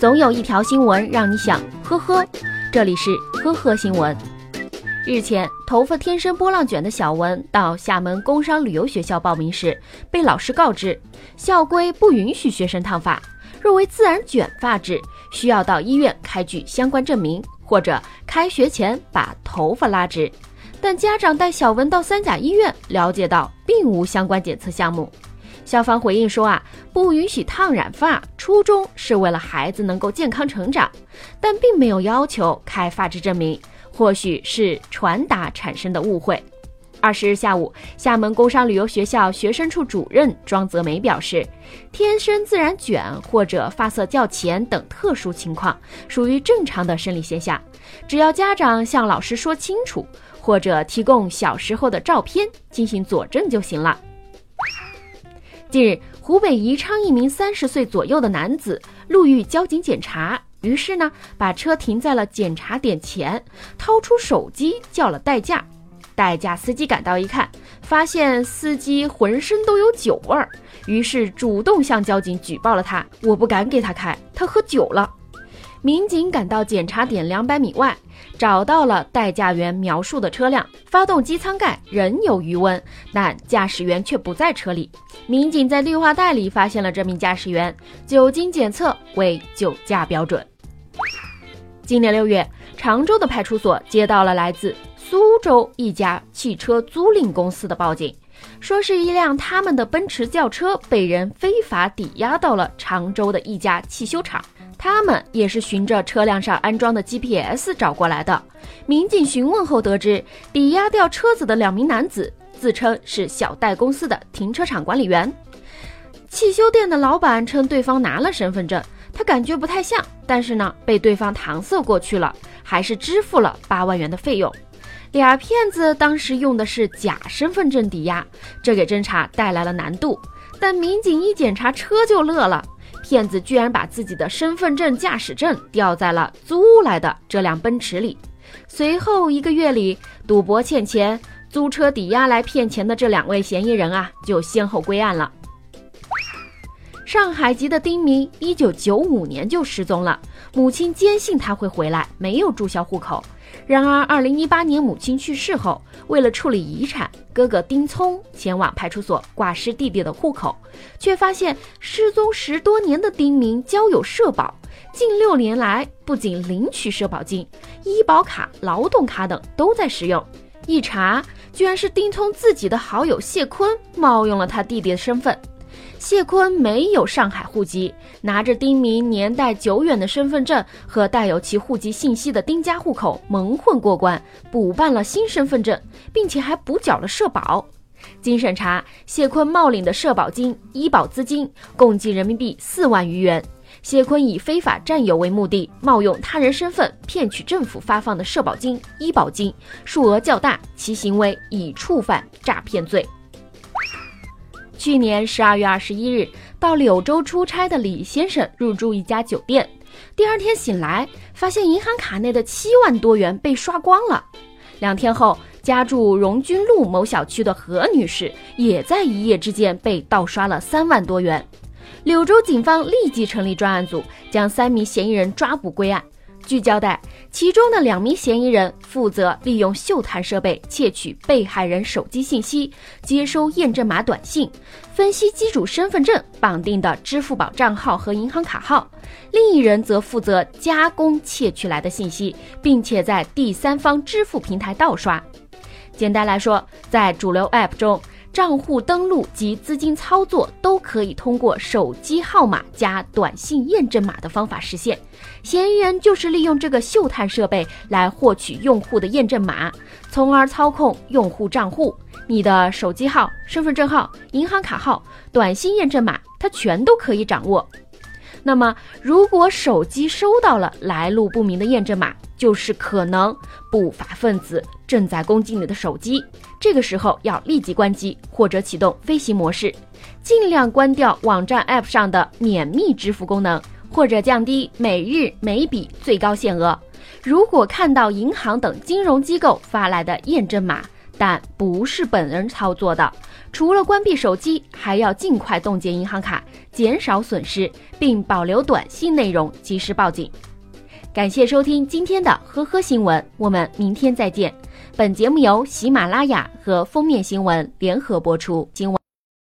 总有一条新闻让你想呵呵。这里是呵呵新闻。日前，头发天生波浪卷的小文到厦门工商旅游学校报名时，被老师告知校规不允许学生烫发，若为自然卷发质，需要到医院开具相关证明，或者开学前把头发拉直。但家长带小文到三甲医院，了解到并无相关检测项目。校方回应说啊，不允许烫染发，初衷是为了孩子能够健康成长，但并没有要求开发质证明，或许是传达产生的误会。二十日下午，厦门工商旅游学校学生处主任庄泽梅表示，天生自然卷或者发色较浅等特殊情况，属于正常的生理现象，只要家长向老师说清楚。或者提供小时候的照片进行佐证就行了。近日，湖北宜昌一名三十岁左右的男子路遇交警检查，于是呢把车停在了检查点前，掏出手机叫了代驾。代驾司机赶到一看，发现司机浑身都有酒味儿，于是主动向交警举报了他。我不敢给他开，他喝酒了。民警赶到检查点两百米外。找到了代驾员描述的车辆，发动机舱盖仍有余温，但驾驶员却不在车里。民警在绿化带里发现了这名驾驶员，酒精检测为酒驾标准。今年六月，常州的派出所接到了来自苏州一家汽车租赁公司的报警，说是一辆他们的奔驰轿车被人非法抵押到了常州的一家汽修厂。他们也是循着车辆上安装的 GPS 找过来的。民警询问后得知，抵押掉车子的两名男子自称是小贷公司的停车场管理员。汽修店的老板称对方拿了身份证，他感觉不太像，但是呢被对方搪塞过去了，还是支付了八万元的费用。俩骗子当时用的是假身份证抵押，这给侦查带来了难度。但民警一检查车就乐了。骗子居然把自己的身份证、驾驶证掉在了租来的这辆奔驰里。随后一个月里，赌博欠钱、租车抵押来骗钱的这两位嫌疑人啊，就先后归案了。上海籍的丁明，一九九五年就失踪了，母亲坚信他会回来，没有注销户口。然而，二零一八年母亲去世后，为了处理遗产，哥哥丁聪前往派出所挂失弟弟的户口，却发现失踪十多年的丁明交有社保，近六年来不仅领取社保金，医保卡、劳动卡等都在使用。一查，居然是丁聪自己的好友谢坤冒用了他弟弟的身份。谢坤没有上海户籍，拿着丁明年代久远的身份证和带有其户籍信息的丁家户口蒙混过关，补办了新身份证，并且还补缴了社保。经审查，谢坤冒领的社保金、医保资金共计人民币四万余元。谢坤以非法占有为目的，冒用他人身份骗取政府发放的社保金、医保金，数额较大，其行为已触犯诈骗罪。去年十二月二十一日，到柳州出差的李先生入住一家酒店，第二天醒来，发现银行卡内的七万多元被刷光了。两天后，家住荣军路某小区的何女士也在一夜之间被盗刷了三万多元。柳州警方立即成立专案组，将三名嫌疑人抓捕归案。据交代，其中的两名嫌疑人负责利用嗅探设备窃取被害人手机信息，接收验证码短信，分析机主身份证绑定的支付宝账号和银行卡号；另一人则负责加工窃取来的信息，并且在第三方支付平台盗刷。简单来说，在主流 App 中。账户登录及资金操作都可以通过手机号码加短信验证码的方法实现。嫌疑人就是利用这个嗅探设备来获取用户的验证码，从而操控用户账户。你的手机号、身份证号、银行卡号、短信验证码，他全都可以掌握。那么，如果手机收到了来路不明的验证码，就是可能不法分子正在攻击你的手机。这个时候要立即关机或者启动飞行模式，尽量关掉网站 App 上的免密支付功能，或者降低每日每笔最高限额。如果看到银行等金融机构发来的验证码，但不是本人操作的，除了关闭手机，还要尽快冻结银行卡，减少损失，并保留短信内容，及时报警。感谢收听今天的呵呵新闻，我们明天再见。本节目由喜马拉雅和封面新闻联合播出。今晚。